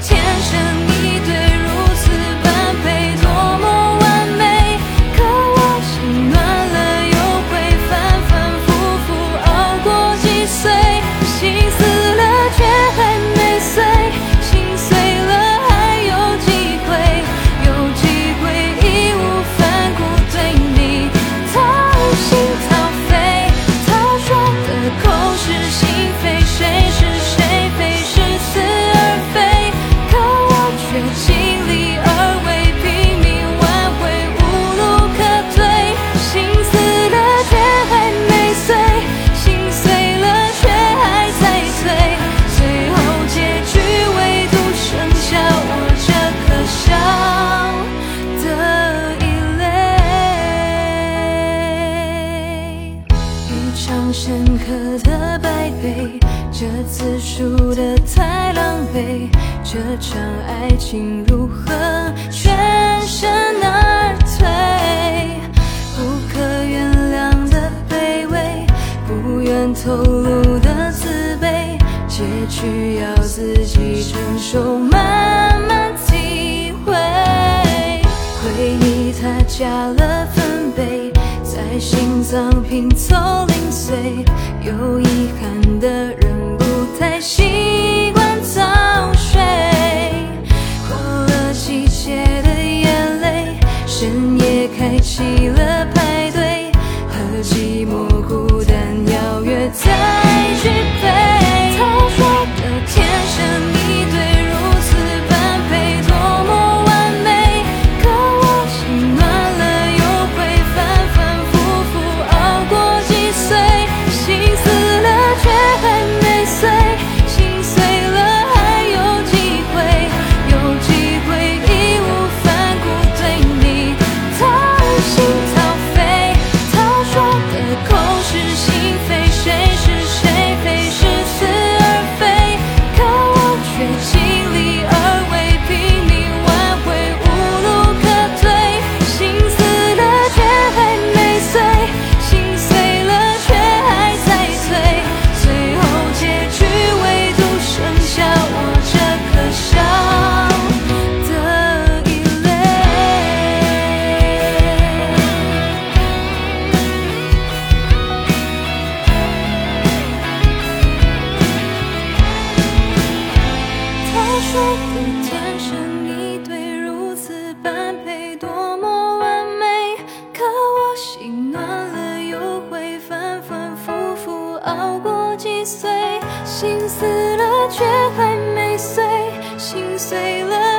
天生。深刻的败北，这次输得太狼狈，这场爱情如何全身而退？不可原谅的卑微，不愿透露的自卑，结局要自己承受，慢慢体会。回忆它加了。心脏拼凑零碎有遗憾的人我的天生一对如此般配多么完美可我心暖了又会反反复复熬过几岁？心死了却还没碎心碎了